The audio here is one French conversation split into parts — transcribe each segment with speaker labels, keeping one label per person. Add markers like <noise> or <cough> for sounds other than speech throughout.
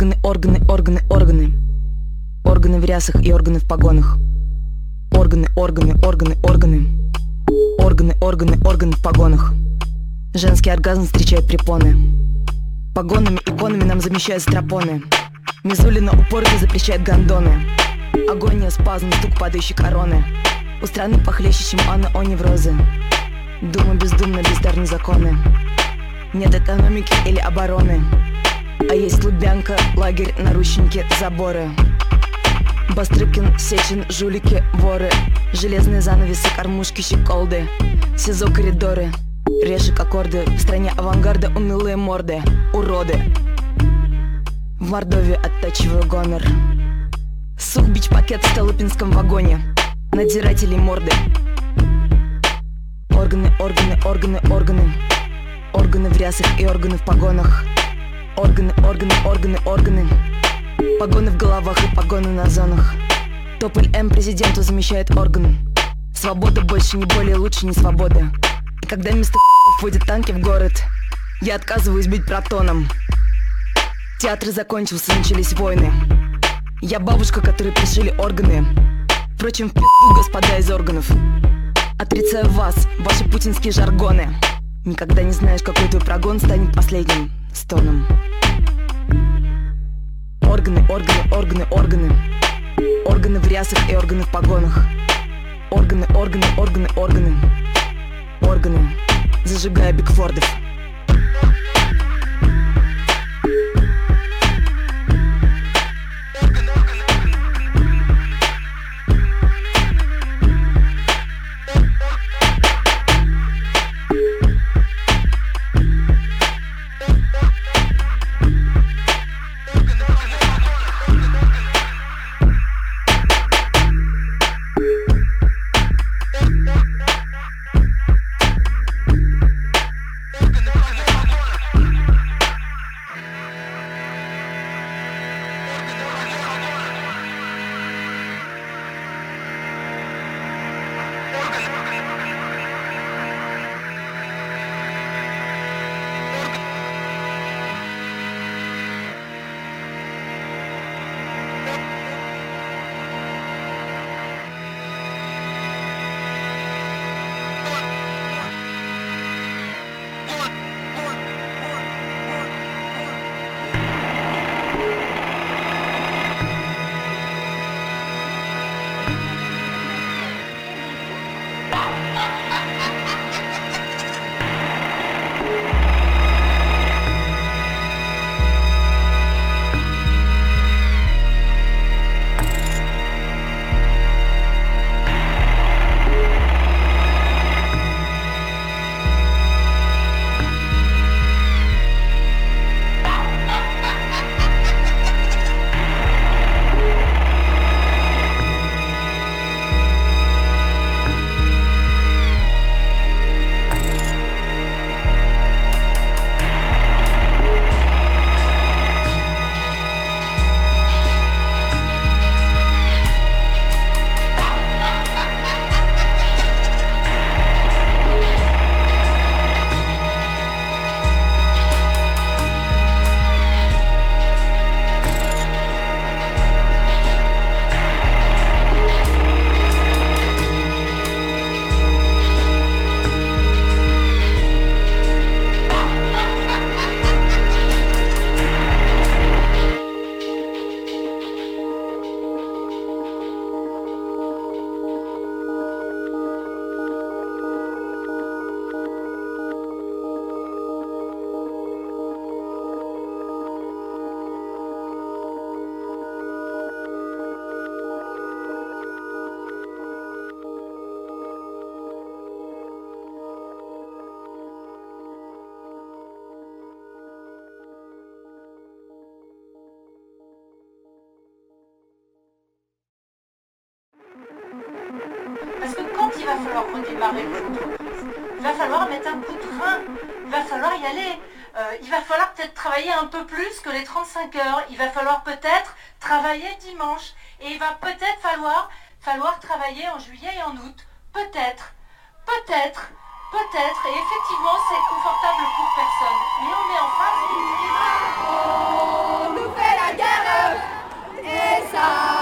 Speaker 1: Органы, органы, органы, органы. Органы в рясах и органы в погонах. Органы, органы, органы, органы. Органы, органы, органы в погонах. Женский оргазм встречает препоны. Погонами, иконами нам замещают стропоны. Мизулина упорно запрещает гондоны. Агония, спазм, стук падающей короны. У страны похлеще, чем Анна о неврозы. Дума бездумно, бездарны законы. Нет экономики или обороны. А есть Лубянка, лагерь, наручники, заборы. Бастрыкин, Сечин, жулики, воры. Железные занавесы, кормушки, щеколды. СИЗО, коридоры, решек, аккорды. В стране авангарда унылые морды, уроды. В Мордовии оттачиваю гонор Сух бич-пакет в Столыпинском вагоне. Надзирателей морды. Органы, органы, органы, органы. Органы в рясах и органы в погонах Органы, органы, органы, органы. Погоны в головах и погоны на зонах. Тополь М президенту замещает орган Свобода больше не более лучше не свобода. И когда вместо вводят танки в город Я отказываюсь быть протоном. Театр закончился, начались войны. Я бабушка, которой пришили органы. Впрочем, в пи***у, господа из органов. Отрицаю вас, ваши путинские жаргоны. Никогда не знаешь, какой твой прогон станет последним стоном Органы, органы, органы, органы. Органы в рясах и органы в погонах. Органы, органы, органы, органы. Органы, зажигая Бигфордов
Speaker 2: plus que les 35 heures. Il va falloir peut-être travailler dimanche. Et il va peut-être falloir, falloir travailler en juillet et en août. Peut-être. Peut-être. Peut-être. Et effectivement, c'est confortable pour personne. Mais on met en face... On nous fait la
Speaker 3: la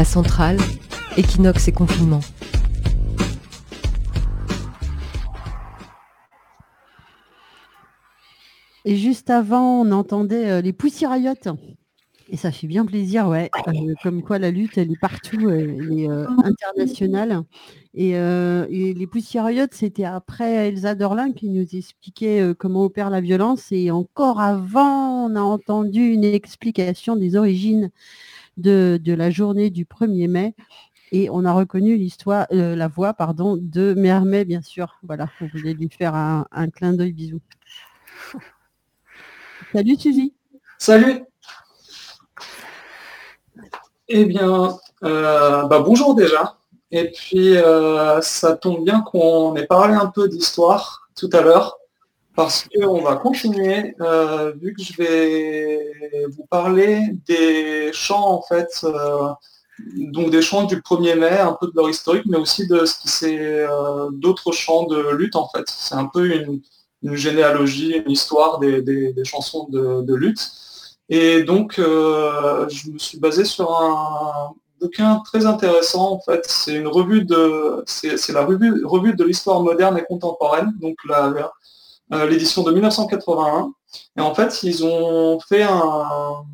Speaker 4: La centrale, équinoxe et confinement.
Speaker 5: Et juste avant, on entendait euh, les poussiéraillottes. Et ça fait bien plaisir, ouais. Euh, comme quoi la lutte, elle est partout, elle est euh, internationale. Et, euh, et les c'était après Elsa Dorlin qui nous expliquait comment opère la violence. Et encore avant, on a entendu une explication des origines de, de la journée du 1er mai. Et on a reconnu l'histoire, euh, la voix, pardon, de Mermet, bien sûr. Voilà, on voulait lui faire un, un clin d'œil, bisous. <laughs> Salut Suzy.
Speaker 6: Salut. Eh bien, euh, bah, bonjour déjà. Et puis, euh, ça tombe bien qu'on ait parlé un peu d'histoire tout à l'heure, parce qu'on va continuer, euh, vu que je vais vous parler des chants, en fait, euh, donc des chants du 1er mai, un peu de leur historique, mais aussi de ce qui c'est euh, d'autres chants de lutte, en fait. C'est un peu une, généalogie, une histoire des, chansons de, lutte. Et donc, je me suis basé sur un bouquin très intéressant, en fait. C'est une revue de, c'est la revue, revue de l'histoire moderne et contemporaine, donc la- l'édition de 1981. Et en fait, ils ont fait un,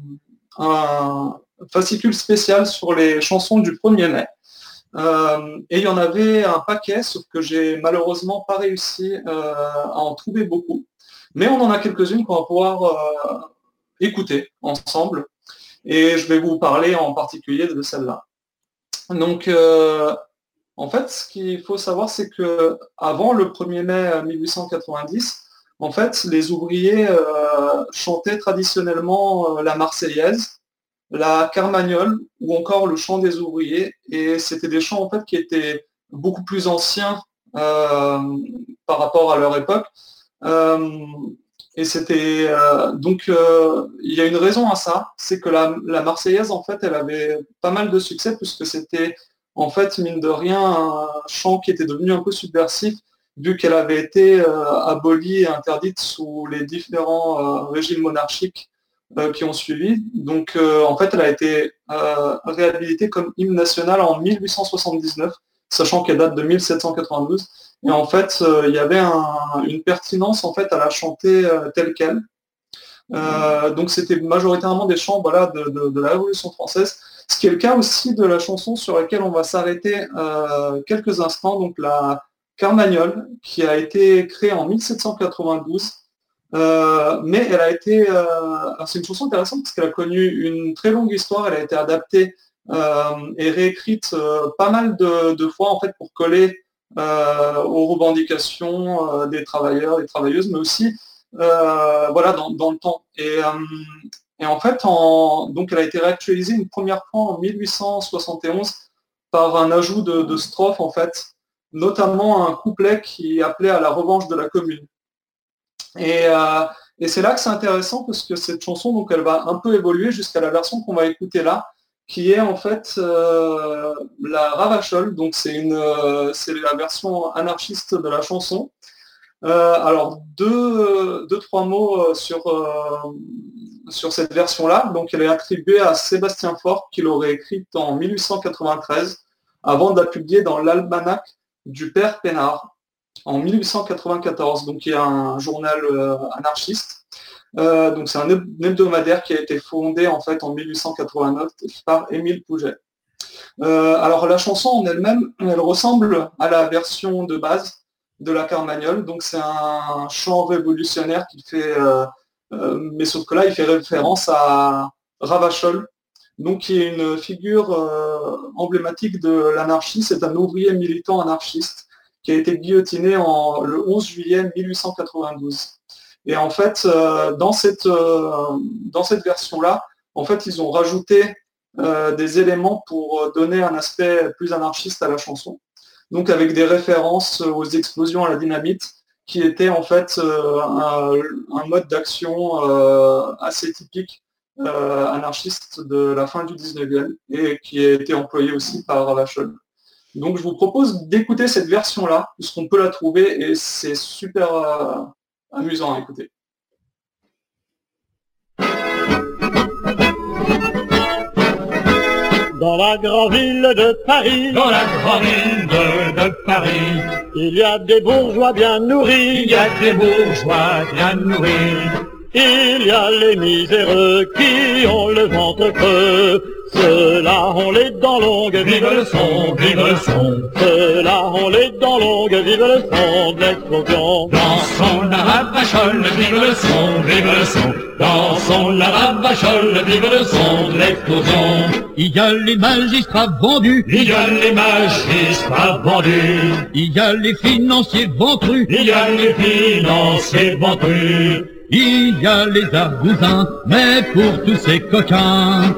Speaker 6: fascicule spécial sur les chansons du 1er mai. Euh, et il y en avait un paquet, sauf que j'ai malheureusement pas réussi euh, à en trouver beaucoup. Mais on en a quelques-unes qu'on va pouvoir euh, écouter ensemble. Et je vais vous parler en particulier de celle-là. Donc, euh, en fait, ce qu'il faut savoir, c'est que avant le 1er mai 1890, en fait, les ouvriers euh, chantaient traditionnellement euh, la Marseillaise, la Carmagnole ou encore le chant des ouvriers. Et c'était des chants en fait qui étaient beaucoup plus anciens euh, par rapport à leur époque. Et c'était donc il y a une raison à ça, c'est que la, la Marseillaise en fait elle avait pas mal de succès puisque c'était en fait mine de rien un chant qui était devenu un peu subversif vu qu'elle avait été euh, abolie et interdite sous les différents euh, régimes monarchiques euh, qui ont suivi. Donc en fait elle a été réhabilitée comme hymne national en 1879, sachant qu'elle date de 1792. Et en fait, il y avait un- une pertinence en fait à la chanter telle qu'elle. Donc c'était majoritairement des chants voilà, de, la Révolution française, ce qui est le cas aussi de la chanson sur laquelle on va s'arrêter quelques instants, donc la Carmagnole, qui a été créée en 1792. Euh, mais elle a été, euh, c'est une chanson intéressante parce qu'elle a connu une très longue histoire, elle a été adaptée euh, et réécrite pas mal de, fois en fait pour coller aux revendications des travailleurs, des travailleuses, mais aussi voilà, dans, le temps. Et, en fait, donc elle a été réactualisée une première fois en 1871 par un ajout de, de strophes, en fait, notamment un couplet qui appelait à la revanche de la commune. Et, euh, et c'est là que c'est intéressant parce que cette chanson, donc, elle va un peu évoluer jusqu'à la version qu'on va écouter là, qui est en fait euh, la Ravachol. Donc c'est une, euh, c'est la version anarchiste de la chanson. Alors deux, deux, trois mots sur, sur cette version-là. Donc elle est attribuée à Sébastien Faure, qui l'aurait écrite en 1893, avant de la publier dans l'almanach du père Pénard en 1894. Donc il y a un journal euh, anarchiste. Euh, donc c'est un hebdomadaire qui a été fondé en fait en 1889 par Émile Pouget. Euh, alors la chanson en elle-même, elle ressemble à la version de base de la Carmagnole. Donc c'est un chant révolutionnaire qui fait, mais sauf que là il fait référence à Ravachol, donc qui est une figure euh, emblématique de l'anarchie. C'est un ouvrier militant anarchiste qui a été guillotiné en, le 11 juillet 1892. Et en fait, euh, dans cette, euh, dans cette version-là, en fait, ils ont rajouté euh, des éléments pour donner un aspect plus anarchiste à la chanson. Donc avec des références aux explosions à la dynamite, qui était en fait euh, un, un, mode d'action euh, assez typique euh, anarchiste de la fin du 19e et qui a été employé aussi par Ravachol. Donc je vous propose d'écouter cette version-là, puisqu'on peut la trouver et c'est super euh, amusant à écouter.
Speaker 7: Dans la grande ville de Paris,
Speaker 8: Dans la grande ville de, de Paris,
Speaker 7: il y a des bourgeois bien nourris,
Speaker 8: il y a des bourgeois bien nourris.
Speaker 7: Il y a les miséreux qui ont le ventre creux. Ceux-là ont les dents longues,
Speaker 8: Vive le son, vive le son.
Speaker 7: Ceux-là ont les dents longues, vive le son de l'explosion.
Speaker 8: Dansons la ravachole, vive le son, vive le son. Dansons la ravachole, vive le son de l'explosion.
Speaker 9: Il y a les magistrats vendus,
Speaker 8: Il y a les magistrats vendus,
Speaker 9: il y a les financiers ventrus,
Speaker 8: il y a les financiers vendus.
Speaker 9: Il y a les argousins, mais pour tous ces coquins,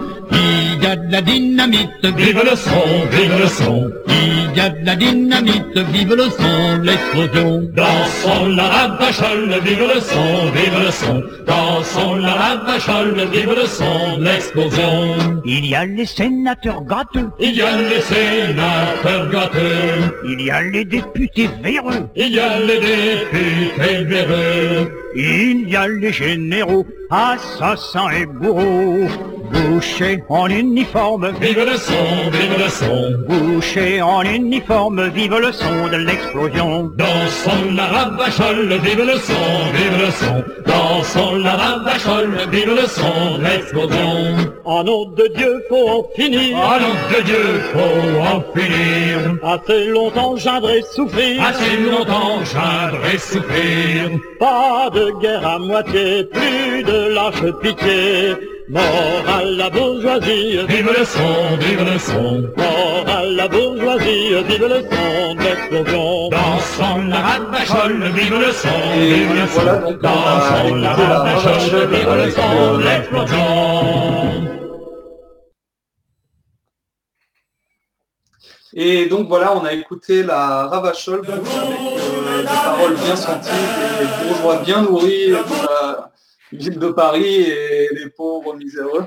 Speaker 9: y a de la dynamite,
Speaker 8: Vive le son, vive le son.
Speaker 9: il y a de la dynamite, vive le son l'explosion.
Speaker 8: Dansons la ravachole, vive le son, vive le son. Dansons la ravachole, vive le son l'explosion.
Speaker 7: Il y a les sénateurs gâteux,
Speaker 8: Il y a les sénateurs gâteux,
Speaker 7: il y a les députés véreux,
Speaker 8: il y a les députés véreux,
Speaker 7: il y a les généraux, assassins et bourreaux, bouchés en uniforme,
Speaker 8: vive le son, vive le son.
Speaker 7: bouchés en uniforme, vive le son de l'explosion.
Speaker 8: Dansons la ravachole, vive le son, vive le son. Dansons la ravachole, vive le son de l'explosion.
Speaker 7: En nom de Dieu, faut en finir.
Speaker 8: À nom de Dieu, faut en finir.
Speaker 7: Assez longtemps et souffrir.
Speaker 8: Assez longtemps et souffrir.
Speaker 7: Pas de guerre à moitié, plus de lâche pitié. Mort à la bourgeoisie,
Speaker 8: Vive le son, vive le son.
Speaker 7: mort à la bourgeoisie, vive le son de l'explosion.
Speaker 8: Dansons la ravachole, vive le son,
Speaker 6: Et
Speaker 8: vive le son.
Speaker 6: voilà, donc, on a
Speaker 8: Dansons la ravachole, vive le son
Speaker 6: euh,
Speaker 8: de l'explosion.
Speaker 6: Et donc voilà, on a écouté la Ravachole donc, avec euh, des paroles bien senties, des bourgeois bien nourris la ville de Paris et les pauvres miséreux.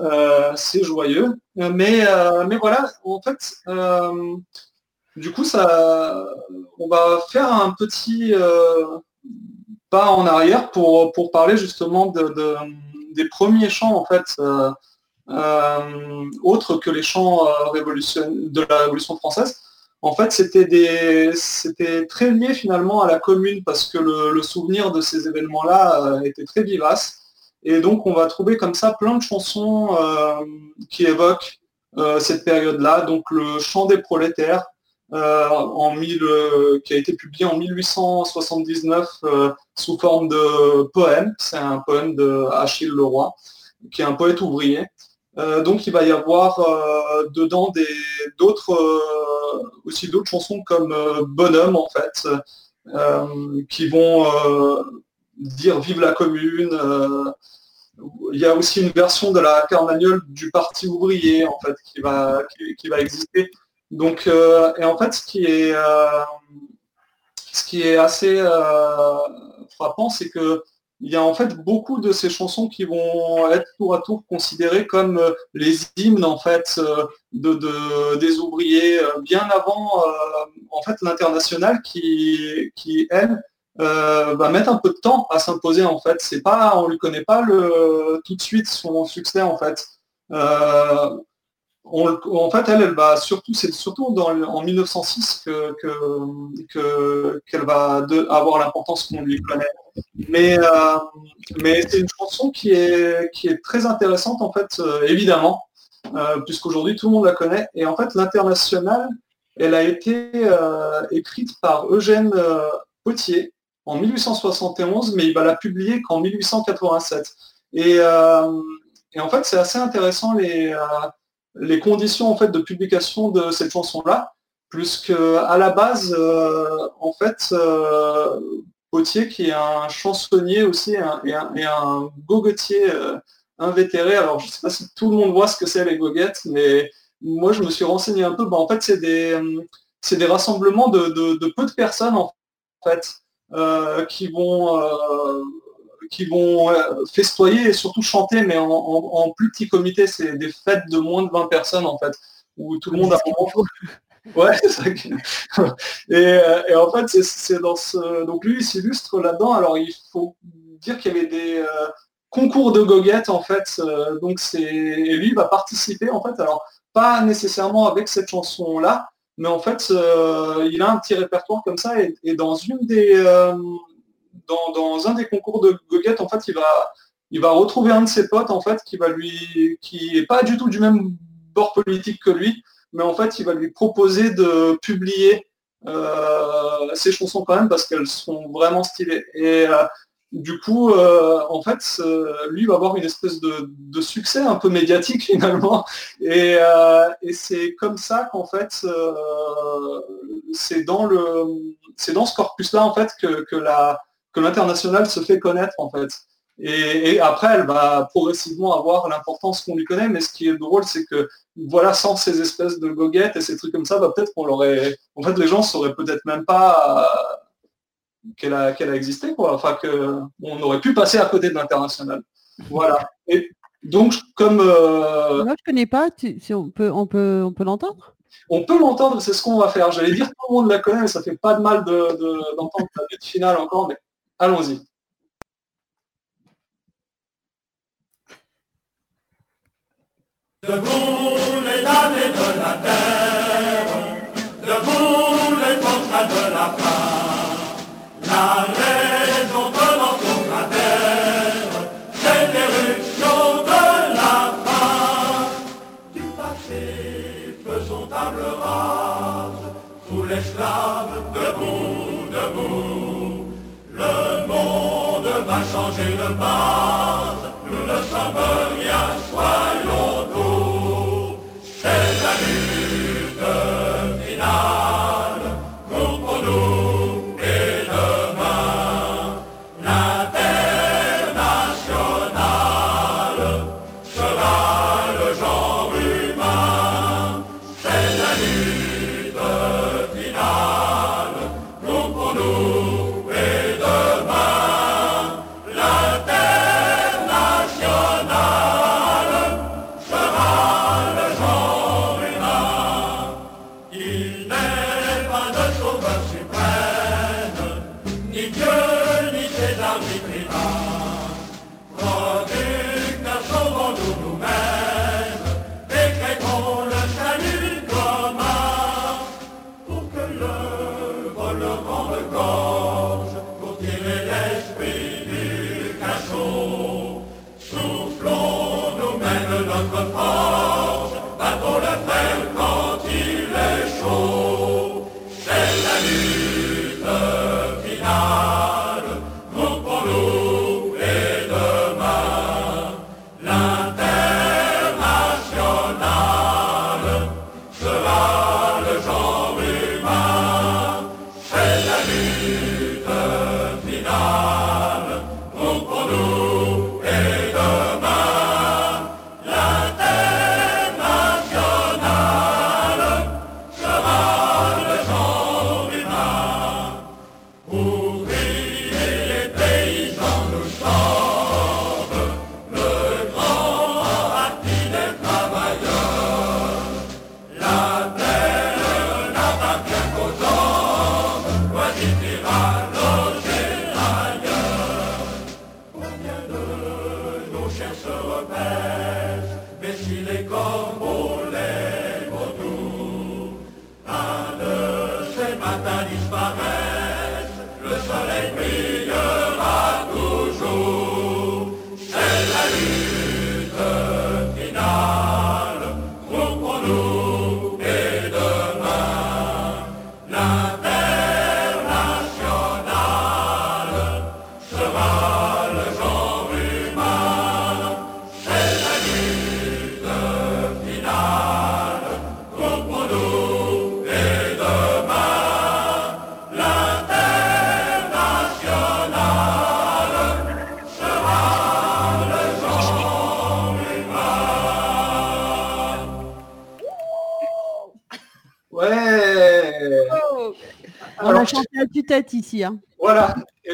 Speaker 6: Euh, c'est joyeux. Mais, euh, mais voilà, en fait, euh, du coup, ça, on va faire un petit euh, pas en arrière pour, pour parler justement de, de- des premiers chants en fait. euh, euh, autres que les chants euh, de la Révolution française. En fait, c'était très lié finalement à la commune parce que le, souvenir de ces événements-là euh, était très vivace. Et donc, on va trouver comme ça plein de chansons euh, qui évoquent euh, cette période-là. Donc, le chant des prolétaires, en qui a été publié en 1879 euh, sous forme de poème. C'est un poème de Achille Leroy, qui est un poète ouvrier. Euh, donc il va y avoir euh, dedans d'autres euh, aussi d'autres chansons comme Bonhomme en fait, qui vont dire Vive la commune. il y a aussi une version de la carmagnole du Parti ouvrier en fait qui va qui, va exister. Donc et en fait ce qui est ce qui est assez frappant, c'est que il y a en fait beaucoup de ces chansons qui vont être tour à tour considérées comme euh, les hymnes en fait euh, de, de- des ouvriers euh, bien avant en fait l'international qui, qui elle euh, va mettre un peu de temps à s'imposer en fait. C'est pas, on lui connaît pas le tout de suite son succès en fait. En fait, elle, elle va surtout, c'est surtout en 1906 que, que- qu'elle va avoir l'importance qu'on lui connaît. Mais, euh, mais c'est une chanson qui est, qui est très intéressante, en fait, euh, évidemment, euh, puisqu'aujourd'hui tout le monde la connaît. Et en fait, l'international, elle a été écrite par Eugène Potier en 1871, mais il va la publier qu'en 1887. Et, et en fait, c'est assez intéressant les, les conditions en fait, de publication de cette chanson-là, puisque à la base, euh, en fait, euh, Potier, qui est un chansonnier aussi et un, et un, gogotier euh, invétéré. Alors, je ne sais pas si tout le monde voit ce que c'est les goguettes, mais moi, je me suis renseigné un peu. Bah, en fait, c'est des, c'est des rassemblements de, de- de peu de personnes, en fait, euh, qui vont, euh, qui vont euh, festoyer et surtout chanter, mais en, en- en plus petit comité. C'est des fêtes de moins de 20 personnes, en fait, où tout le monde a Ouais, <laughs> c'est ça et, euh, et en fait, c'est- c'est dans ce. Donc lui, il s'illustre là-dedans. Alors il faut dire qu'il y avait des euh, concours de goguettes en fait. euh, donc c'est. Et lui il va participer en fait. Alors pas nécessairement avec cette chanson-là, mais en fait, euh, il a un petit répertoire comme ça. Et, et dans une des. Dans, un des concours de goguettes, en fait, il va. Il va retrouver un de ses potes en fait qui va lui qui est pas du tout du même bord politique que lui, mais en fait, il va lui proposer de publier euh, ses chansons quand même parce qu'elles sont vraiment stylées. Et euh, du coup, euh, en fait, lui va avoir une espèce de, succès un peu médiatique <laughs> finalement. Et, c'est comme ça qu'en fait, c'est dans le, c'est dans ce corpus-là en fait que la, que l'international se fait connaître en fait. Et, et après, elle va progressivement avoir l'importance qu'on lui connaît. Mais ce qui est drôle, c'est que voilà, sans ces espèces de goguettes et ces trucs comme ça, bah, peut-être qu'on l'aurait. En fait, les gens sauraient peut-être même pas euh, qu'elle a, qu'elle a existé, quoi. Enfin, que on aurait pu passer à côté de l'international. Voilà. Et donc, comme euh,
Speaker 5: Moi, je connais pas. tu- si on peut, on peut, on peut l'entendre?
Speaker 6: On peut l'entendre, c'est ce qu'on va faire. J'allais dire tout le monde la connaît, mais ça fait pas de mal de- de- d'entendre la lutte finale encore, mais allons-y.
Speaker 8: Debout les damnés de la terre, debout les forçats de la faim, la raison changer de base, nous ne sommes rien, soyons
Speaker 5: Tue-tête ici. Hein.
Speaker 6: Voilà. Et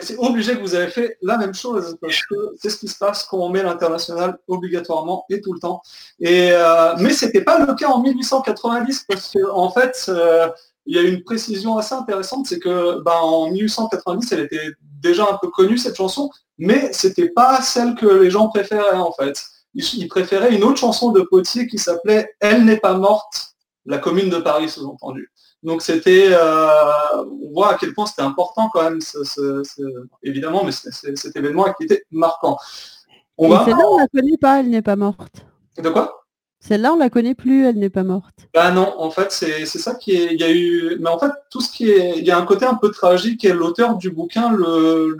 Speaker 6: c'est obligé que vous avez fait la même chose, parce que c'est ce qui se passe quand on met l'international obligatoirement et tout le temps. Et, euh, mais ce n'était pas le cas en 1890, parce qu'en en fait, euh, il y a une précision assez intéressante, c'est que ben, en 1890, elle était déjà un peu connue, cette chanson, mais c'était pas celle que les gens préféraient en fait. Ils, préféraient une autre chanson de Potier qui s'appelait Elle n'est pas morte, la commune de Paris sous-entendu. Donc c'était, euh, on voit à quel point c'était important quand même, évidemment, mais cet événement qui était marquant.
Speaker 5: On va... Celle-là, on la connaît pas, elle n'est pas morte.
Speaker 6: De quoi?
Speaker 5: Celle-là, on la connaît plus, elle n'est pas morte.
Speaker 6: Bah non, en fait, c'est ça qui est. Il y a eu. Mais en fait, tout ce qui est. Il y a un côté un peu tragique et l'auteur du bouquin le,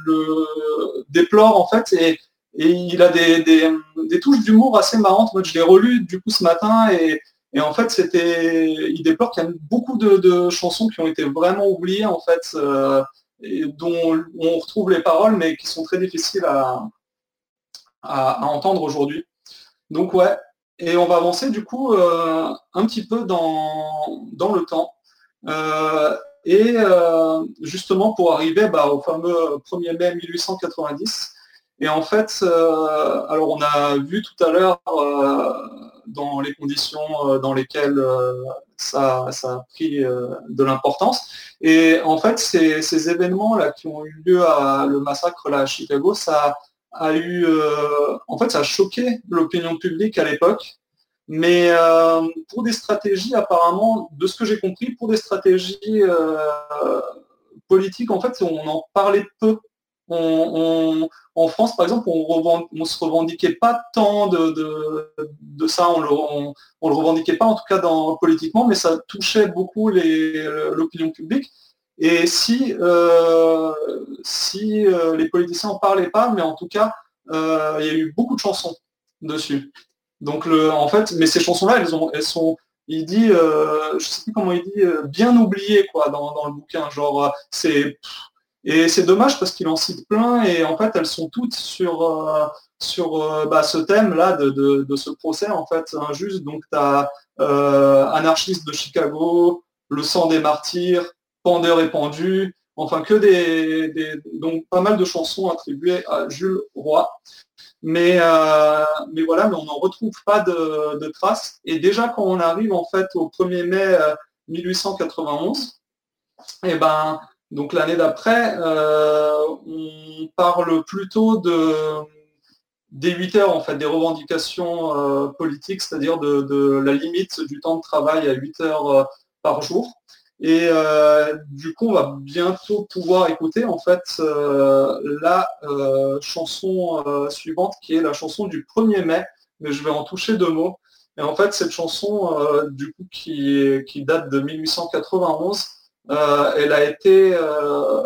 Speaker 6: déplore en fait. Et, il a des, des touches d'humour assez marrantes. Moi, je l'ai relu du coup ce matin et et en fait, c'était, il déplore qu'il y a beaucoup de, chansons qui ont été vraiment oubliées, en fait, euh, et dont on retrouve les paroles, mais qui sont très difficiles à, à, entendre aujourd'hui. Donc ouais, et on va avancer du coup euh, un petit peu dans, dans le temps. Euh, et justement pour arriver bah, au fameux 1er mai 1890. Et en fait, alors on a vu tout à l'heure dans les conditions euh, dans lesquelles euh, ça, a pris euh, de l'importance. Et en fait, ces, événements-là qui ont eu lieu à le massacre à Chicago, ça a eu, en fait, ça a choqué l'opinion publique à l'époque. Mais pour des stratégies, apparemment, de ce que j'ai compris, pour des stratégies politiques, en fait, on en parlait peu en France, par exemple, on ne se revendiquait pas tant de, ça, on le, le revendiquait pas en tout cas dans, politiquement, mais ça touchait beaucoup l'opinion publique. Et si, euh, si euh, les politiciens n'en parlaient pas, mais en tout cas, euh, il y a eu beaucoup de chansons dessus. Donc le, en fait, mais ces chansons-là, elles, ont, elles sont, il dit, je sais plus comment il dit, bien oubliées quoi dans, dans le bouquin. Genre, c'est et c'est dommage parce qu'il en cite plein et en fait elles sont toutes sur, euh, sur euh, bah, ce thème-là de, ce procès en fait injuste. Donc tu as euh, Anarchiste de Chicago, Le sang des martyrs, Pendeur et pendu, enfin que des, donc pas mal de chansons attribuées à Jules Roy. Mais, mais voilà, mais on n'en retrouve pas de, traces. Et déjà quand on arrive en fait au 1er mai 1891, et eh ben donc l'année d'après, euh, on parle plutôt de, des 8 heures, en fait, des revendications euh, politiques, c'est-à-dire de, la limite du temps de travail à 8 heures euh, par jour. Et du coup, on va bientôt pouvoir écouter en fait la chanson suivante qui est la chanson du 1er mai, mais je vais en toucher deux mots. Et en fait, cette chanson, du coup, qui, date de 1891, euh, elle a été euh,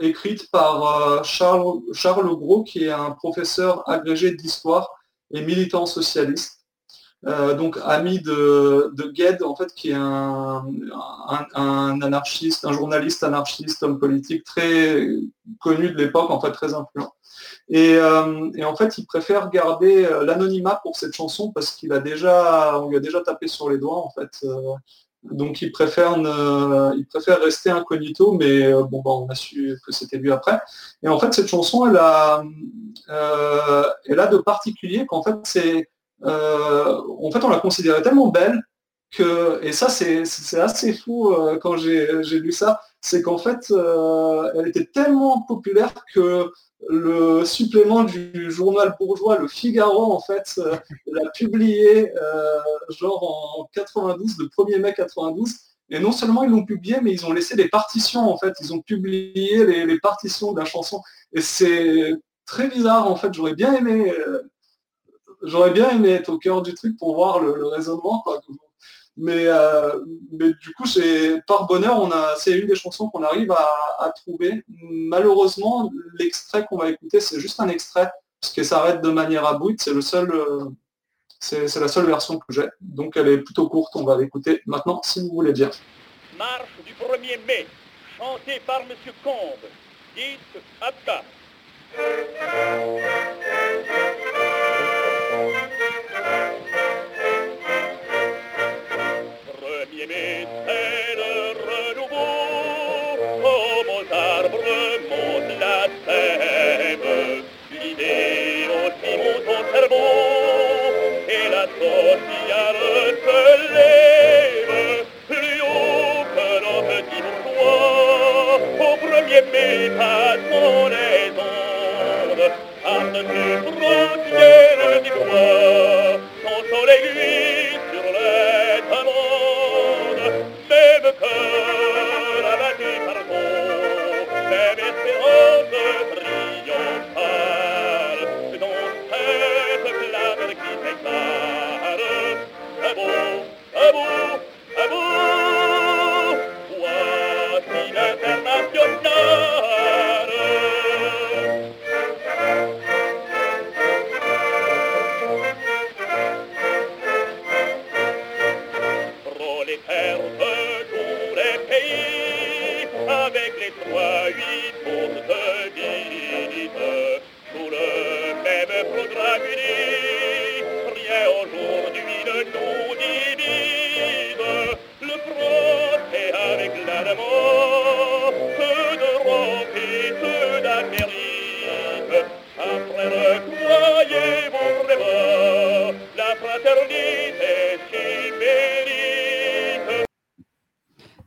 Speaker 6: écrite par euh, Charles, Charles Gros, qui est un professeur agrégé d'histoire et militant socialiste. donc ami de, de Gued, en fait, qui est un, anarchiste, un journaliste anarchiste, homme politique très connu de l'époque, en fait très influent. Et, en fait, il préfère garder l'anonymat pour cette chanson parce qu'il a déjà, on lui a déjà tapé sur les doigts, en fait, donc il préfère, rester incognito, mais euh, bon, bah, on a su que c'était lui après. Et en fait, cette chanson, elle a, euh, de particulier qu'en fait, c'est, euh, en fait, on la considérait tellement belle que, et ça, c'est, assez fou quand j'ai, lu ça, c'est qu'en fait, elle était tellement populaire que le supplément du journal bourgeois, le Figaro, en fait, euh, l'a publié euh, genre en 92, le 1er mai 92. Et non seulement ils l'ont publié, mais ils ont laissé des partitions, en fait. Ils ont publié les, partitions de la chanson. Et c'est très bizarre, en fait. J'aurais bien aimé... Euh, j'aurais bien aimé être au cœur du truc pour voir le, raisonnement. Mais, euh, mais du coup, par bonheur, on a, c'est une des chansons qu'on arrive à, trouver. Malheureusement, l'extrait qu'on va écouter, c'est juste un extrait, parce que s'arrête de manière abrupte. C'est le seul, euh, c'est, la seule version que j'ai. Donc elle est plutôt courte. On va l'écouter maintenant, si vous voulez bien.
Speaker 10: Marche du 1er mai, chantée par Monsieur Combe. Dites Abba. l'abîmé et mon la aussi monte au cerveau, et la se lève, plus haut que nos petits au premier pas mon les ondes, par-dessus du.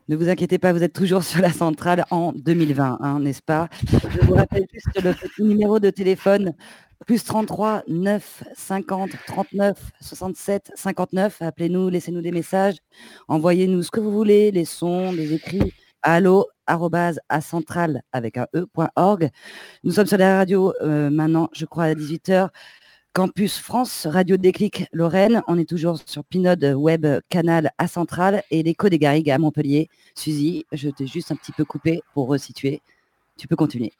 Speaker 10: Ne
Speaker 11: vous inquiétez pas, vous êtes toujours sur la centrale en 2020, hein, n'est-ce pas? Je vous rappelle juste le petit numéro de téléphone, plus 33 9 50 39 67 59. Appelez-nous, laissez-nous des messages, envoyez-nous ce que vous voulez, les sons, les écrits, allo à centrale avec un e.org. Nous sommes sur la radio euh, maintenant, je crois, à 18h. Campus France, Radio Déclic Lorraine. On est toujours sur Pinode Web Canal à et l'écho des Garrigues à Montpellier. Suzy, je t'ai juste un petit peu coupé pour resituer. Tu peux continuer.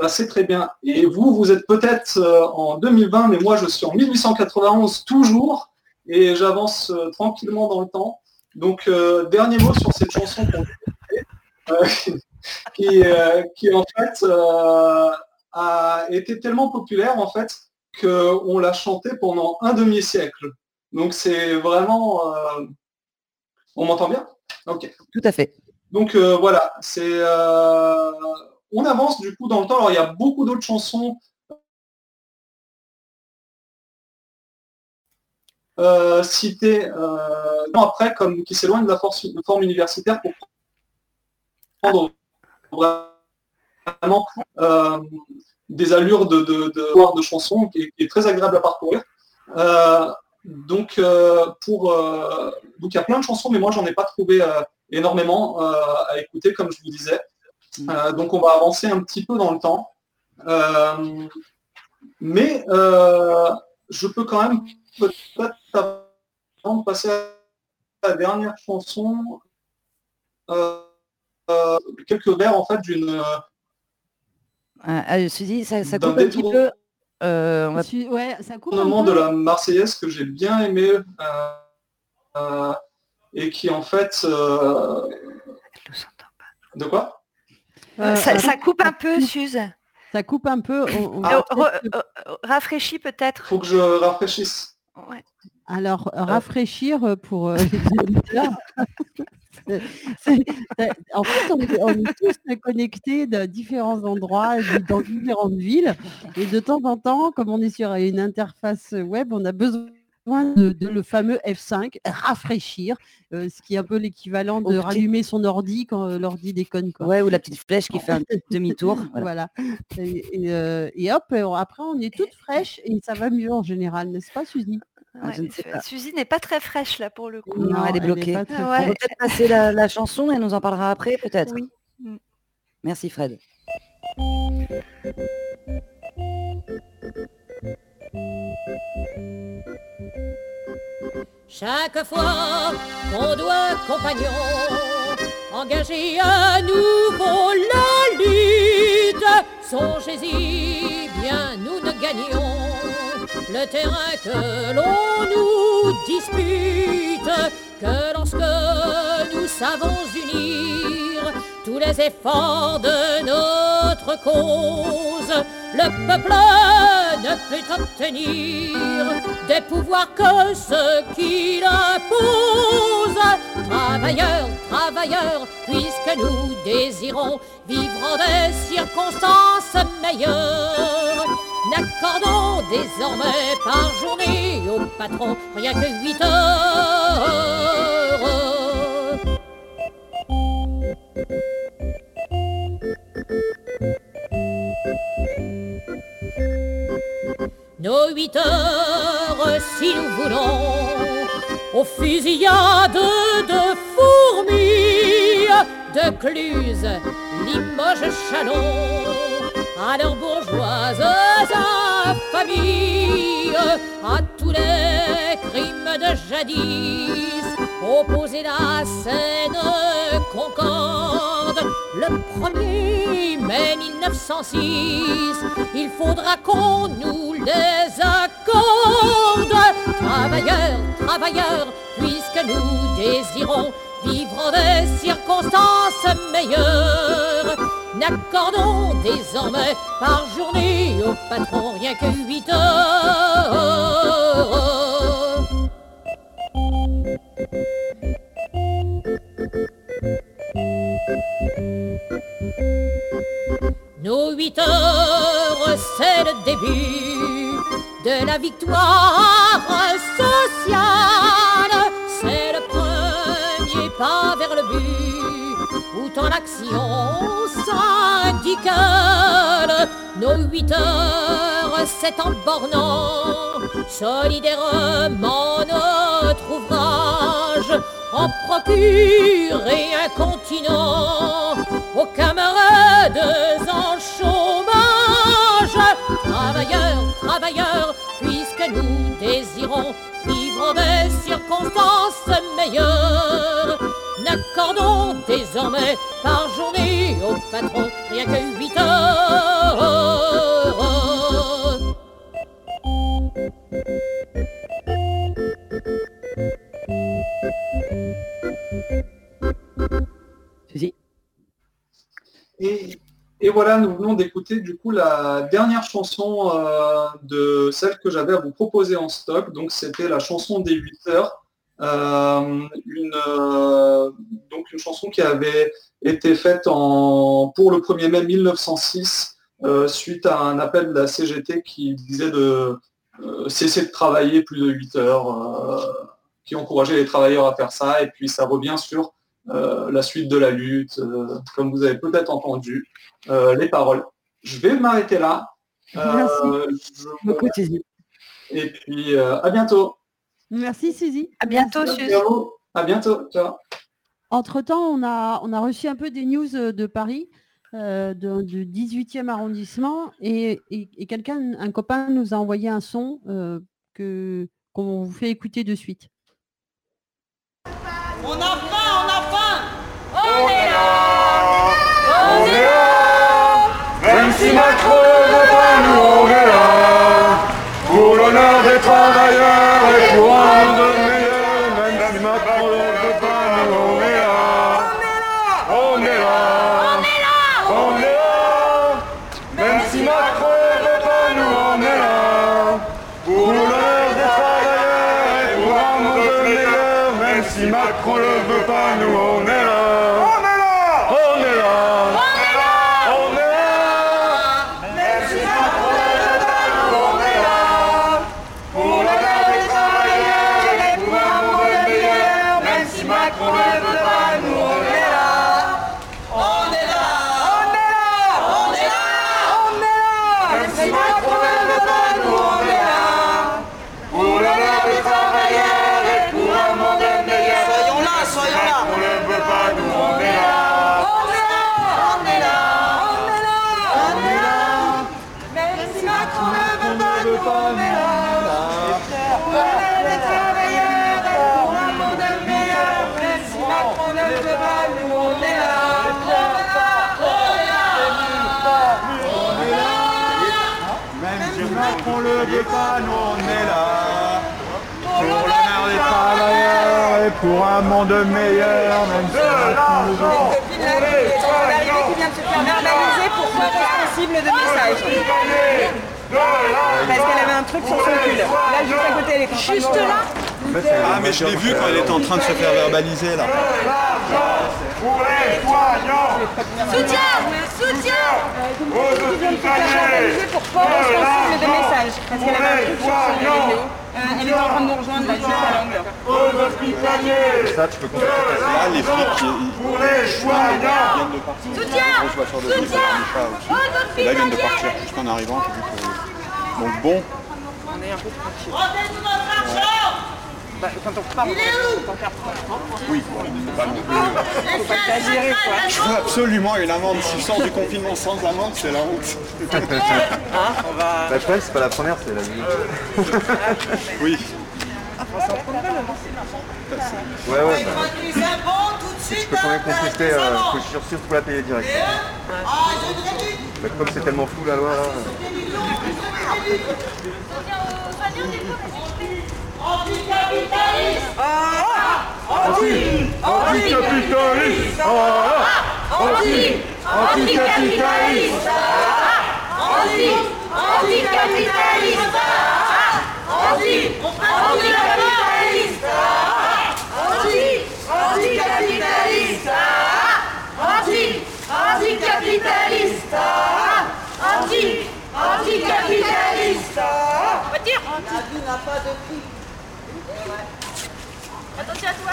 Speaker 6: Ben, c'est très bien. Et vous, vous êtes peut-être euh, en 2020, mais moi je suis en 1891 toujours, et j'avance euh, tranquillement dans le temps. Donc, euh, dernier mot sur cette chanson qu'on euh, <laughs> qui, euh, qui en fait a été tellement populaire en fait qu'on l'a chanté pendant un demi-siècle. Donc c'est vraiment. On m'entend bien? Ok.
Speaker 11: Tout à fait.
Speaker 6: Donc voilà, c'est. On avance du coup dans le temps. Alors il y a beaucoup d'autres chansons. Euh, citées euh, après comme qui s'éloignent de la forme universitaire pour prendre vraiment euh, des allures de, chansons qui est, très agréable à parcourir. Donc, pour, donc il y a plein de chansons, mais moi j'en ai pas trouvé énormément à écouter, comme je vous disais. Euh, donc on va avancer un petit peu dans le temps. Euh, mais euh, je peux quand même peut-être avant de passer à la dernière chanson, quelques vers en fait d'une euh,
Speaker 11: Euh, euh, Suzy, ça, ça
Speaker 6: D'un
Speaker 11: coupe un petit peu. On va-
Speaker 5: Ouais, ça coupe un
Speaker 6: moment de
Speaker 5: peu.
Speaker 6: la Marseillaise que j'ai bien aimé et qui en fait de quoi?
Speaker 5: Euh,
Speaker 12: ça,
Speaker 5: euh,
Speaker 12: ça coupe un peu, Suze.
Speaker 5: Ça coupe un peu. on-
Speaker 6: Ah.
Speaker 12: Euh, rafraîchis peut-être.
Speaker 6: faut que je rafraîchisse
Speaker 12: Ouais.
Speaker 5: Alors, rafraîchir pour euh, les <laughs> en fait, on est, on est tous connectés de différents endroits, dans différentes villes. Et de temps en temps, comme on est sur une interface web, on a besoin de, de le fameux F5, rafraîchir, euh, ce qui est un peu l'équivalent de rallumer son ordi quand euh, l'ordi déconne. Quoi.
Speaker 11: Ouais, ou la petite flèche qui fait un petit demi-tour. <laughs>
Speaker 5: Voilà.
Speaker 11: Voilà.
Speaker 5: Et, et, euh, et hop, après, on est toute fraîche et ça va mieux en général, n'est-ce pas, Suzy?
Speaker 11: Ah, pas.
Speaker 12: Suzy n'est pas très fraîche là pour le coup.
Speaker 11: Non, elle est bloquée.
Speaker 12: Ah
Speaker 11: On va peut-être passer la, la chanson et elle nous en parlera après, peut-être.
Speaker 12: Oui. Mm.
Speaker 11: Merci Fred.
Speaker 13: Chaque fois qu'on doit compagnon engager à nouveau la lutte, songez-y bien, nous ne gagnons le terrain que l'on nous dispute, que lorsque nous savons unir tous les efforts de notre cause, le peuple ne peut obtenir des pouvoirs que ce qu'il impose. Travailleurs, travailleurs, puisque nous désirons vivre en des circonstances meilleures, n'accordons N'accordons désormais par journée au patron rien que 8 heures. Nos huit heures, si nous voulons, aux fusillades de fourmis, de Cluse, Limoges, Chalon, à leurs bourgeoises infamie, à tous les crimes de jadis, opposer la scène concorde. Le 1er mai 1906, il faudra qu'on nous les accorde. Travailleurs, travailleurs, puisque nous désirons vivre des circonstances meilleures. N'accordons désormais par journée au patron rien que 8 heures. De la victoire sociale. C'est le premier pas vers le but où tant l'action syndicale. Nos 8 heures, c'est en bornant solidairement notre ouvrage en procurer un continent aux camarades en chômage. Désirons vivre des circonstances meilleures, n'accordons désormais par journée au patron rien que 8 heures.
Speaker 6: Voilà, nous venons d'écouter du coup la dernière chanson euh, de celle que j'avais à vous proposer en stock. Donc c'était la chanson des 8 heures. Euh, une, euh, donc une chanson qui avait été faite en, pour le 1er mai 1906 euh, suite à un appel de la CGT qui disait de cesser de travailler plus de 8 heures, qui encourageait les travailleurs à faire ça. Et puis ça revient sur la suite de la lutte, comme vous avez peut-être entendu les paroles. Je vais m'arrêter là.
Speaker 5: Merci
Speaker 6: Euh, je-
Speaker 11: beaucoup, Suzy.
Speaker 6: Et puis euh, à bientôt.
Speaker 5: Merci Suzy.
Speaker 12: À bientôt,
Speaker 5: Merci.
Speaker 12: Suzy.
Speaker 6: À bientôt. Ciao.
Speaker 5: Entre-temps, on a, on a reçu un peu des news euh, de Paris, euh, de- du 18e arrondissement, et, et- et quelqu'un, un copain nous a envoyé un son euh, que qu'on vous fait écouter de suite.
Speaker 3: On a faim, on a faim
Speaker 14: On est là On est là Même si Veut pas, nous on est là pour l'honneur des travailleurs et pour un monde meilleur, même si pas.
Speaker 3: L'arrivée qui vient de se faire verbaliser pour quoi responsable de message. Parce qu'elle avait un truc sur son cul. Là, juste à côté, elle est Juste là
Speaker 15: Ah mais je l'ai vu quand elle était en train de se faire verbaliser là.
Speaker 3: Soutien Soutien pour sensible de messages. Parce qu'elle. Euh, elle est en train de nous rejoindre là, juste à l'angle.
Speaker 16: Ça, tu peux.
Speaker 15: Là, les flics,
Speaker 3: Pour les
Speaker 15: partir.
Speaker 3: Soutien
Speaker 15: aussi. Et là, ils viennent de partir juste en arrivant. Donc bon,
Speaker 3: On est un peu tranquille.
Speaker 17: Bah, quand on repart,
Speaker 3: Il est où
Speaker 15: oui, pas non plus...
Speaker 3: Faut pas exagérer quoi.
Speaker 15: Je veux absolument une amende. Si je sors du confinement sans amende, c'est la honte.
Speaker 17: Hein On va...
Speaker 16: Bah, le c'est pas la première, c'est la deuxième. <laughs>
Speaker 15: Oui.
Speaker 17: On s'en prendre là, non
Speaker 16: Ouais, ouais. Bah, si tu peux quand même
Speaker 3: hein,
Speaker 16: contester, euh, faut sûr, sûr, faut la payer direct.
Speaker 3: Ah, je.
Speaker 16: Bah, comme c'est tellement flou la loi là.
Speaker 3: Anticapitaliste. Anti
Speaker 14: Anticapitaliste.
Speaker 3: Anti Anticapitaliste Anti Anticapitaliste Anti Anticapitaliste Anti Anticapitaliste Anti Anticapitaliste Anti Anticapitaliste Retire La vie n'a pas de prix Attention à toi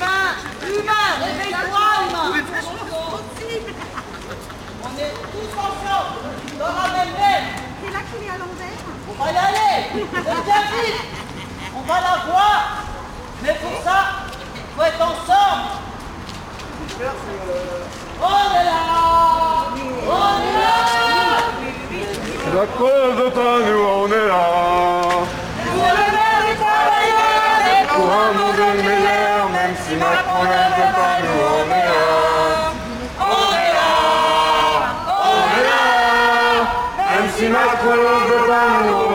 Speaker 3: Humain Humain Réveille-toi, humain. On est tous ensemble. Laura Melvin C'est là qu'il est à l'envers. On va y aller. C'est bien vite. On va la voir. Mais pour ça, faut être ensemble. On est là. On est là.
Speaker 14: La cause de nous, on est là.
Speaker 3: Pour
Speaker 14: un monde meilleur, même si Macron n'aime pas nous, on est là.
Speaker 3: On est là
Speaker 14: On est là. Même si Macron ne veut pas nous,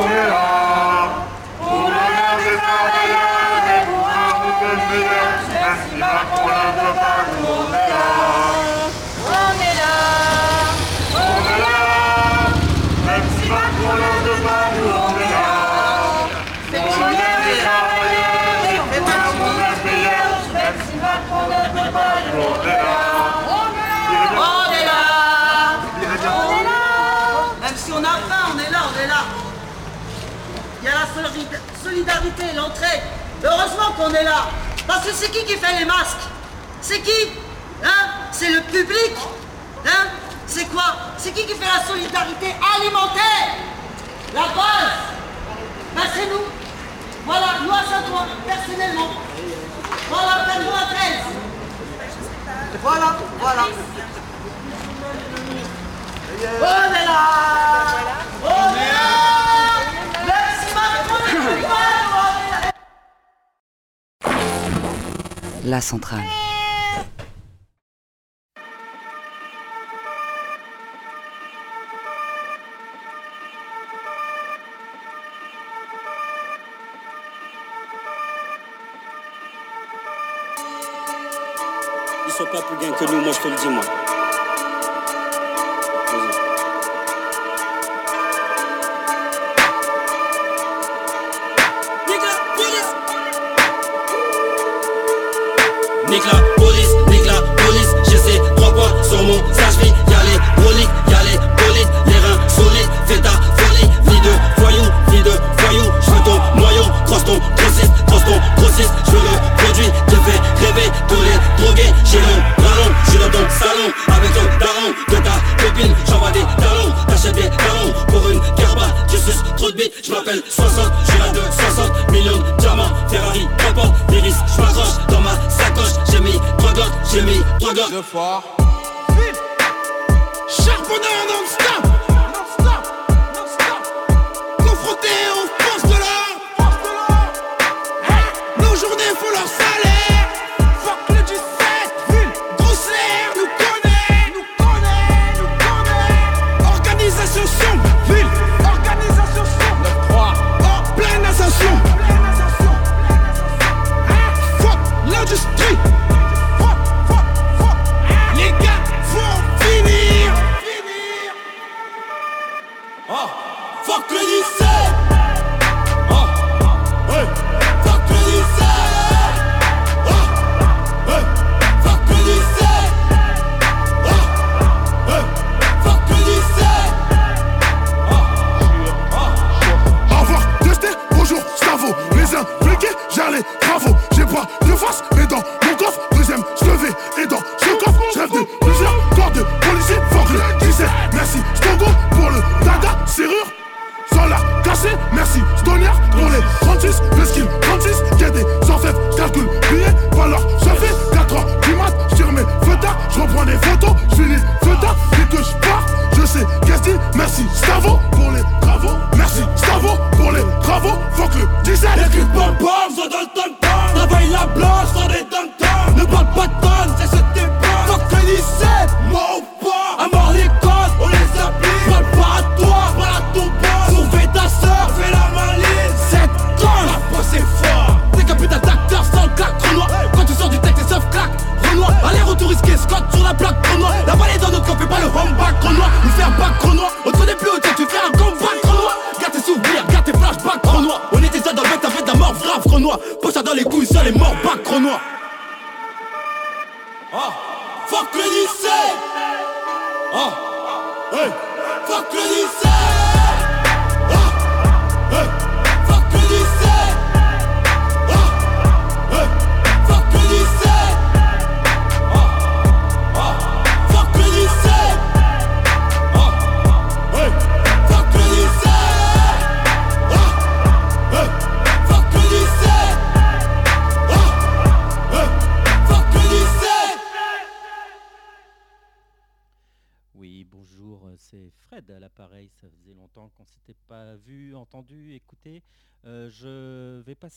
Speaker 3: solidarité, l'entraide. Heureusement qu'on est là. Parce que c'est qui qui fait les masques? C'est qui? Hein? C'est le public? Hein? C'est quoi? C'est qui qui fait la solidarité alimentaire? La base? Ben c'est nous. Voilà, nous à Saint-Ouen, personnellement. Voilà, faites-nous à 13. Voilà, voilà.
Speaker 11: La centrale.
Speaker 18: Ils sont pas plus bien que nous, moi je te le dis moi. J'ai mis trois glocks. Deux fois.
Speaker 3: Charbonneur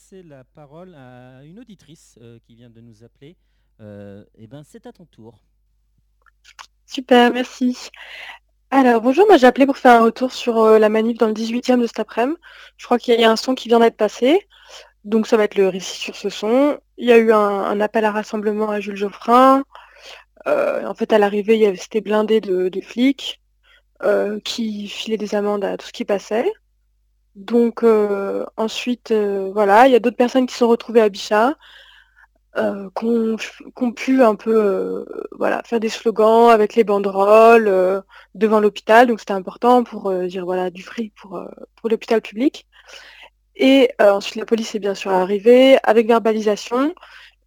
Speaker 19: passer la parole à une auditrice euh, qui vient de nous appeler. Euh, eh ben, c'est à ton tour.
Speaker 20: Super, merci. Alors, bonjour, moi j'ai appelé pour faire un retour sur euh, la manif dans le 18e de cet après-midi. Je crois qu'il y a un son qui vient d'être passé, donc ça va être le récit sur ce son. Il y a eu un, appel à rassemblement à Jules Geoffrin. Euh, en fait, à l'arrivée, il y avait- c'était blindé de, de flics qui filaient des amendes à tout ce qui passait. Donc euh, ensuite, euh, voilà, il y a d'autres personnes qui sont retrouvées à Bichat, euh, qui ont, pu un peu voilà, faire des slogans avec les banderoles devant l'hôpital. Donc c'était important pour dire voilà du fric pour, pour l'hôpital public. Et ensuite la police est bien sûr arrivée avec verbalisation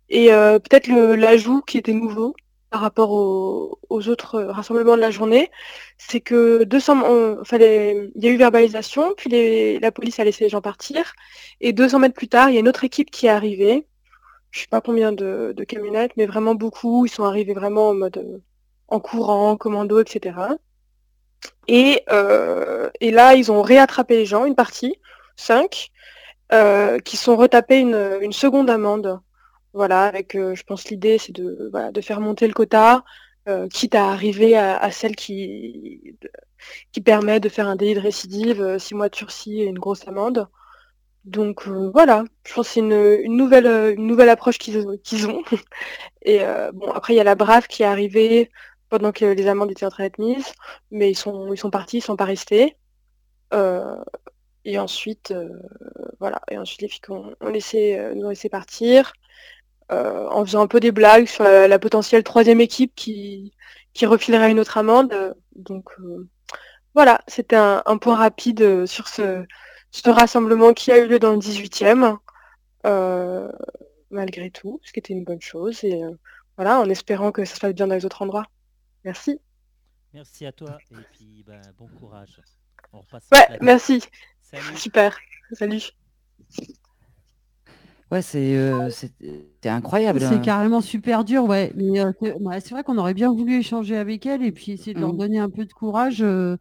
Speaker 20: et peut-être l'ajout qui était nouveau par rapport aux, autres euh, rassemblements de la journée, c'est que 200, on- fallait, il y a eu verbalisation, puis la police a laissé les gens partir, et 200 mètres plus tard, il y a une autre équipe qui est arrivée, je sais pas combien de, camionnettes, mais vraiment beaucoup, ils sont arrivés vraiment en mode euh, en courant, commando, etc. Et, euh, et là, ils ont réattrapé les gens, une partie, cinq, euh, qui sont retapés une seconde amende. Voilà, avec, euh, je pense, l'idée, c'est de, voilà, de faire monter le quota, euh, quitte à arriver à, celle qui, qui permet de faire un délit de récidive, euh, six mois de sursis et une grosse amende. Donc voilà, je pense que c'est une, une nouvelle, une nouvelle approche qu'ils qu'ils ont. <laughs> Et bon, après, il y a la Brave qui est arrivée pendant que les amendes étaient en train d'être mises, mais ils sont, ils sont partis, ils sont pas restés. Et ensuite, voilà, et ensuite les filles ont, laissé, nous ont laissé partir, en faisant un peu des blagues sur la, la potentielle troisième équipe qui, qui refilerait une autre amende. Donc euh, voilà, c'était un, un point rapide euh, sur ce, ce rassemblement qui a eu lieu dans le 18e, euh, malgré tout, ce qui était une bonne chose. Et euh, voilà, en espérant que ça se passe bien dans les autres endroits. Merci.
Speaker 19: Merci à toi et puis ben, bon courage. On repasse
Speaker 20: Ouais, merci.
Speaker 19: Salut.
Speaker 20: Super. Salut.
Speaker 11: Ouais, c'est euh, incroyable.
Speaker 5: C'est
Speaker 11: hein.
Speaker 5: carrément super dur, ouais. Mais euh, c'est ouais, c'est vrai qu'on aurait bien voulu échanger avec elle et puis essayer de leur
Speaker 11: Mm.
Speaker 5: donner un peu de courage euh,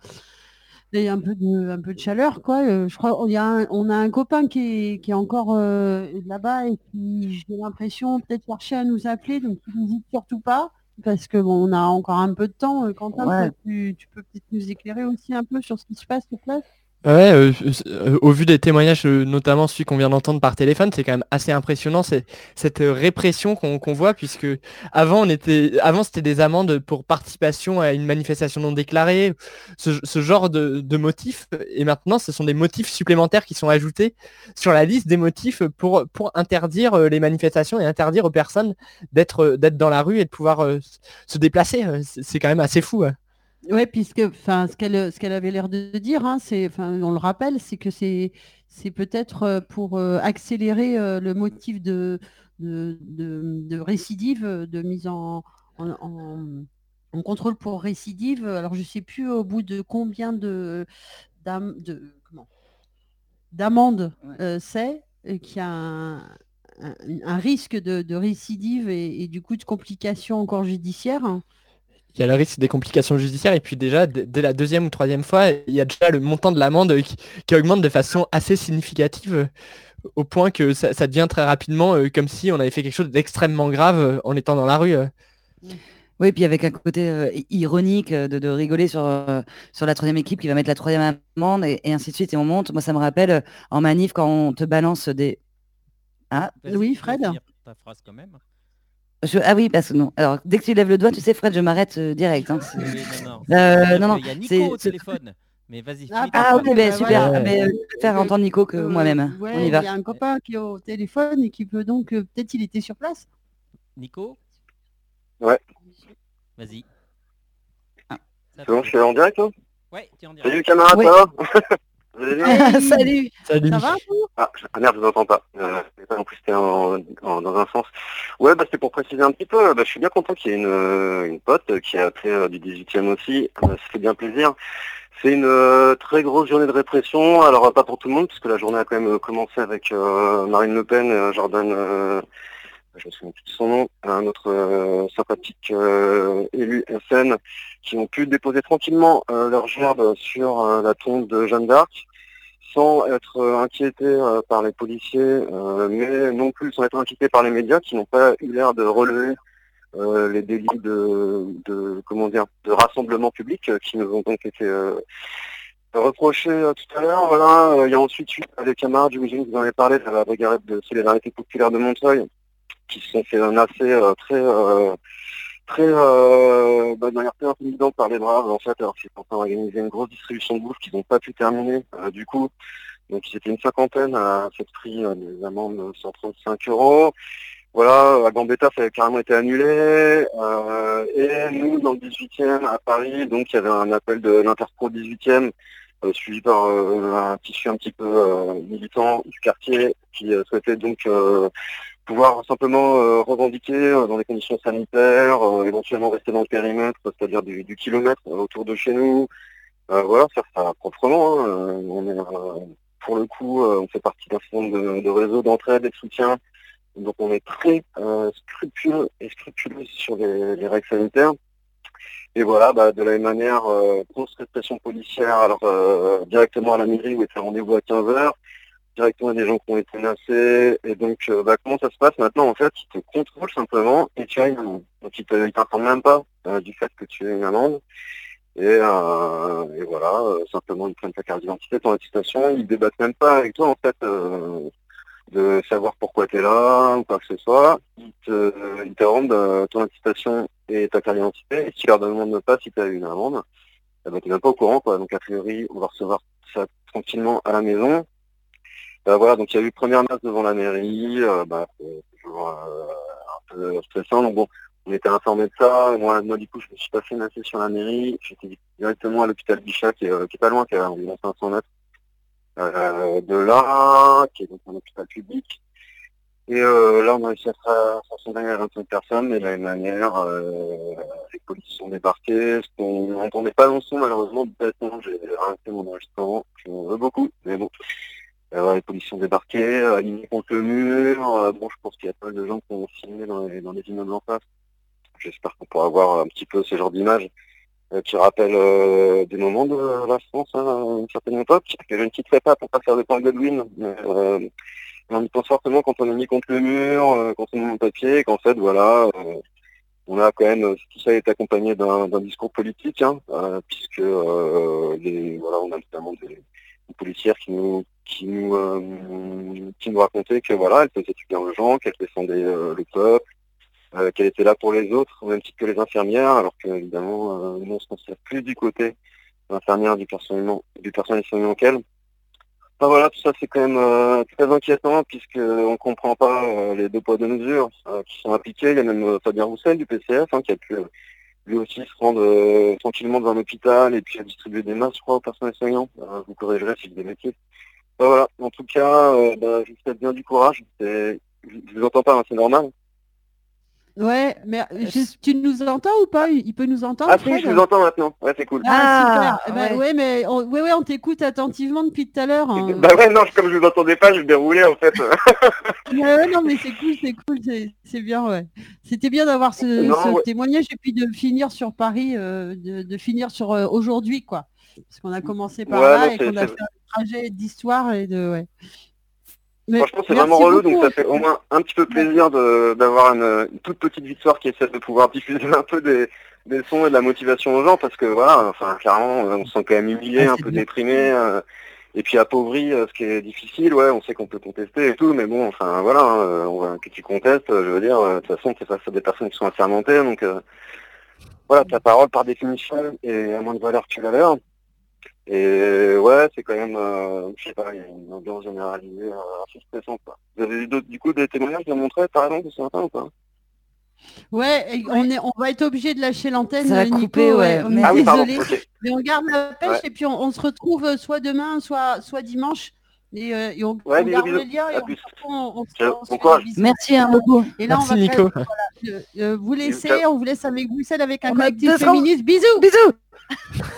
Speaker 5: et un peu de, un peu de chaleur, quoi. Euh, je crois y a un, on a un copain qui est, qui est encore là-bas et qui, j'ai l'impression, peut-être chercher à nous appeler, donc n'hésite surtout pas. Parce que bon, on a encore un peu de temps. Quentin, toi, tu, tu peux peut-être nous éclairer aussi un peu sur ce qui se passe sur place?
Speaker 21: Ouais, euh, euh, au vu des témoignages, euh, notamment celui qu'on vient d'entendre par téléphone, c'est quand même assez impressionnant cette euh, répression qu'on voit, puisque avant, on était, avant c'était des amendes pour participation à une manifestation non déclarée, ce, ce genre de, de motifs, et maintenant ce sont des motifs supplémentaires qui sont ajoutés sur la liste des motifs pour, pour interdire euh, les manifestations et interdire aux personnes d'être euh, d'être dans la rue et de pouvoir euh, se déplacer. Euh, C'est quand même assez fou. Ouais,
Speaker 5: puisque enfin ce qu'elle ce qu'elle avait l'air de dire, hein, c'est enfin on le rappelle, c'est que c'est c'est peut-être euh, pour euh, accélérer euh, le motif de de, de, de récidive, de mise en, en, en- en contrôle pour récidive. Alors je sais plus au bout de combien de d'am- de comment? D'amende euh, c'est, qu'il y a un, un- un risque de, récidive et, et du coup de complications encore judiciaires.
Speaker 21: Il y a le risque des complications judiciaires et puis déjà dès la deuxième ou troisième fois, il y a déjà le montant de l'amende qui, qui augmente de façon assez significative euh, au point que ça, ça devient très rapidement euh, comme si on avait fait quelque chose d'extrêmement grave euh, en étant dans la rue. euh.
Speaker 11: Oui, puis avec un côté euh, ironique de, de rigoler sur, euh, sur la troisième équipe qui va mettre la troisième amende et, et ainsi de suite. Et on monte. Moi, ça me rappelle en manif quand on te balance des. Ah,
Speaker 19: peux
Speaker 5: Fred
Speaker 19: ta phrase quand même.
Speaker 11: Je- ah oui, parce que non. Alors, dès que tu lèves le doigt, tu sais, Fred, je m'arrête euh, direct. hein. C'est-
Speaker 19: Oui, non, non.
Speaker 11: Euh, non, non,
Speaker 19: qu'il y a Nico
Speaker 11: c'est-
Speaker 19: au téléphone. Mais vas-y,
Speaker 5: Ah,
Speaker 11: Ah, ben,
Speaker 5: Bah,
Speaker 11: super.
Speaker 5: voilà.
Speaker 11: Ah, ben, euh, je préfère
Speaker 5: Euh,
Speaker 11: entendre Nico que
Speaker 5: euh,
Speaker 11: moi-même.
Speaker 5: ouais,
Speaker 11: on y va.
Speaker 5: Il y a un copain qui est au téléphone et qui peut donc euh, peut-être il était sur place.
Speaker 19: Nico
Speaker 16: Ouais.
Speaker 19: Vas-y.
Speaker 11: Ah.
Speaker 19: Ça
Speaker 16: C'est bon, je suis en direct là
Speaker 19: Ouais, tu es en direct.
Speaker 16: Salut camarades,
Speaker 11: Oui. <laughs>
Speaker 16: Vous allez bien
Speaker 11: Salut.
Speaker 21: Salut.
Speaker 5: Ça va vous?
Speaker 16: Ah, ah merde, je vous entends pas. Euh, en plus c'était en, en- dans un sens. Ouais, bah c'était pour préciser un petit peu. Bah, je suis bien content qu'il y ait une, euh, une pote qui a appelé euh, du 18e aussi. Euh, ça fait bien plaisir. C'est une euh, très grosse journée de répression. Alors euh, pas pour tout le monde, puisque la journée a quand même euh, commencé avec euh, Marine Le Pen, euh, Jordan, euh, je me souviens plus de son nom, un autre euh, sympathique euh, élu SN, qui ont pu déposer tranquillement euh, leur gerbe sur euh, la tombe de Jeanne d'Arc sans être inquiétés euh, par les policiers, euh, mais non plus sans être inquiétés par les médias qui n'ont pas eu l'air de relever euh, les délits de, de comment dire de rassemblement public qui nous ont donc été reprochés tout à l'heure. Voilà, il y a ensuite eu des camarades, j'imagine que vous en avez parlé, de la brigade de solidarité populaire de Montreuil, qui se sont fait un assez très très euh, bah, de manière très intimidante par les braves en fait alors qu'ils train d'organiser une grosse distribution de bouffe qu'ils n'ont pas pu terminer euh, du coup. Donc ils étaient une cinquantaine à cette prix euh, des amendes de 135 euros. Voilà à Gambetta ça avait carrément été annulé. Euh, et nous dans le 18e à Paris donc il y avait un appel de l'Interpro 18e euh, suivi par euh, un tissu un petit peu euh, militant du quartier qui euh, souhaitait donc euh, pouvoir simplement euh, revendiquer euh, dans des conditions sanitaires, euh, éventuellement rester dans le périmètre, c'est-à-dire du, kilomètre autour de chez nous. Voilà, faire ça proprement. hein. On est, pour le coup, on fait partie d'un certain de, de d'entraide et de soutien. Donc on est très scrupuleux et scrupuleux sur les, les règles sanitaires. Et voilà, bah, de la même manière, grosse répression policière, alors directement à la mairie où était rendez-vous à 15h, directement des gens qui ont été menacés. Et donc, euh, bah, comment ça se passe maintenant En fait, ils te contrôlent simplement et tu as une amende. Donc, ils ils t'informent même pas euh, du fait que tu as une amende. Et, euh, voilà, simplement ils prennent ta carte d'identité, ton attestation, ils débattent même pas avec toi en fait de savoir pourquoi tu es là ou quoi que ce soit. Ils te, ils rendent ton attestation et ta carte d'identité. Et tu leur demandes pas si tu as eu une amende, ben, tu n'es même pas au courant. Quoi. Donc a priori, on va recevoir ça tranquillement à la maison. Euh, voilà, donc il y a eu première masse devant la mairie, euh, bah, c'est toujours euh, un peu stressant. Donc bon, on était informé de ça. Moi, moi du coup, je me suis pas fait masser sur la mairie. J'étais directement à l'hôpital Bichat, qui euh, qui est pas loin, qui est à environ 500 mètres euh, de là, qui est donc un hôpital public. Et là, on a réussi à faire rassembler à 25 personnes, mais de la même manière, euh, les policiers sont débarqués. Ce qu'on n'entendait pas dans le son, malheureusement, bêtement, j'ai arrêté mon enregistrement. Je m'en veux beaucoup, mais bon. Euh, les policiers sont débarqués, euh, alignés contre le mur. Euh, bon, je pense qu'il y a pas mal de gens qui ont filmé dans les, dans les immeubles en face. J'espère qu'on pourra voir un petit peu ce genre d'image euh, qui rappelle euh, des moments de la France hein, à une certaine époque, que je ne quitterai pas pour pas faire de temps Godwin. Mais, euh, on y pense fortement quand on est mis contre le mur, euh, quand on est en papier, qu'en fait, voilà, euh, on a quand même, tout ça est accompagné d'un discours politique, hein, euh, puisque euh, voilà, on a notamment des, des policières qui nous qui nous euh, racontaient que voilà, elle faisait du bien aux gens, qu'elle défendait euh, le peuple, euh, qu'elle était là pour les autres, au même titre que les infirmières, alors que évidemment, nous on se considère plus du côté infirmière du personnel du personnel soignant qu'elle. Enfin voilà, tout ça c'est quand même très inquiétant puisque on comprend pas les deux poids deux mesures qui sont appliquées. Il y a même Fabien Roussel du PCF hein, qui a pu lui aussi se rendre tranquillement dans un hôpital et puis distribuer des masques, je crois, au personnel soignant. Euh, vous corrigerez si je des métiers. Voilà, en tout cas, euh, bah, je vous souhaite bien du courage. Je vous entends pas, hein, c'est normal.
Speaker 5: Ouais, mais euh, je- tu nous entends ou pas? Il peut nous entendre
Speaker 16: Ah si, je vous entends maintenant. Ouais, c'est cool.
Speaker 5: Ah, super. Eh ben,
Speaker 11: ouais.
Speaker 5: ouais, mais on, ouais, ouais, on t'écoute attentivement depuis tout à l'heure. hein.
Speaker 16: Bah ouais, non, comme je vous entendais pas, je déroulais en fait. <laughs>
Speaker 5: Ouais, ouais, non, mais c'est cool, c'est cool, c'est- c'est bien, ouais. C'était bien d'avoir ce,
Speaker 16: Non,
Speaker 5: ce
Speaker 16: ouais.
Speaker 5: témoignage et puis de finir sur Paris, euh, de, de finir sur euh, aujourd'hui, quoi. Parce qu'on a commencé par
Speaker 16: Ouais,
Speaker 5: là
Speaker 16: non,
Speaker 5: et qu'on a fait un trajet d'histoire et de, ouais. Mais
Speaker 16: Franchement, c'est vraiment relou,
Speaker 5: beaucoup.
Speaker 16: donc ça fait au moins un petit peu plaisir de- d'avoir une, une toute petite victoire qui essaie de pouvoir <laughs> diffuser un peu des, des sons et de la motivation aux gens, parce que voilà, enfin clairement, euh, on se sent quand même humilié,
Speaker 5: Ah,
Speaker 16: un peu
Speaker 5: bien.
Speaker 16: déprimé, euh, et puis appauvri, euh, ce qui est difficile, ouais, on sait qu'on peut contester et tout, mais bon, enfin voilà, hein, euh, on va- que tu contestes, je veux dire, de toute façon, c'est face à des personnes qui sont assermentées, donc voilà, ta parole par définition est à moins de valeur que la leur. Et ouais, c'est quand même, euh, je sais pas, il y a une ambiance généralisée euh, assez stressante. Quoi. Vous avez eu d'autres- du coup des témoignages de montrer par exemple ce matin ou pas?
Speaker 5: Ouais, on, est, on va être obligé de lâcher l'antenne,
Speaker 11: Ça va
Speaker 5: Nico,
Speaker 11: couper, ouais.
Speaker 5: On est
Speaker 16: Ah oui, pardon,
Speaker 5: désolé, mais on garde la pêche
Speaker 16: Ouais.
Speaker 5: et puis on, on se retrouve euh, soit demain, soit, soit dimanche. Et, euh, et on,
Speaker 16: Ouais,
Speaker 5: on
Speaker 16: bisous,
Speaker 5: garde
Speaker 16: bisous.
Speaker 5: le lien et
Speaker 16: À
Speaker 5: on,
Speaker 16: plus.
Speaker 5: on, on,
Speaker 16: Ciao,
Speaker 5: on se.
Speaker 11: Merci hein, beaucoup.
Speaker 5: Et là,
Speaker 21: Merci,
Speaker 5: on va
Speaker 21: Nico.
Speaker 5: faire- voilà, euh, euh, vous laisser,
Speaker 16: Ciao.
Speaker 5: on vous laisse avec Bruxelles avec un collectif féministe. Bisous
Speaker 11: Bisous. <laughs>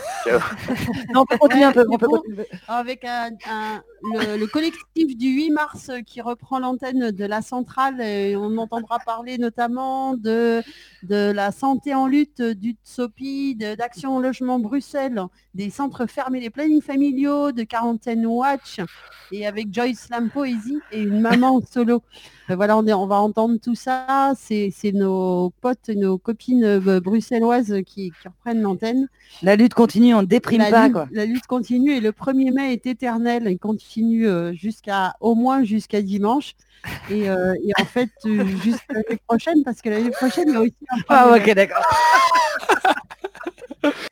Speaker 11: Non, on peut continuer un peu. On peut continuer.
Speaker 5: avec un, un- le, le collectif du 8 mars qui reprend l'antenne de la centrale et on entendra parler notamment de, de la santé en lutte, du TSOPI, d'Action Logement Bruxelles, des centres fermés, des plannings familiaux, de Quarantaine Watch et avec Joyce Lam Poésie et une maman solo. Euh, voilà, on, est, on va entendre tout ça. C'est nos potes, nos copines euh, bruxelloises qui, qui reprennent l'antenne.
Speaker 11: La lutte continue, on ne déprime
Speaker 5: La
Speaker 11: pas
Speaker 5: lutte,
Speaker 11: quoi.
Speaker 5: la lutte continue et le 1er mai est éternel. Il continue euh, jusqu'à au moins jusqu'à dimanche. Et, euh, et en fait, <laughs> jusqu'à l'année prochaine, parce que l'année prochaine, il y a aussi un
Speaker 11: Ah
Speaker 5: 1er mai.
Speaker 11: ok d'accord. <laughs>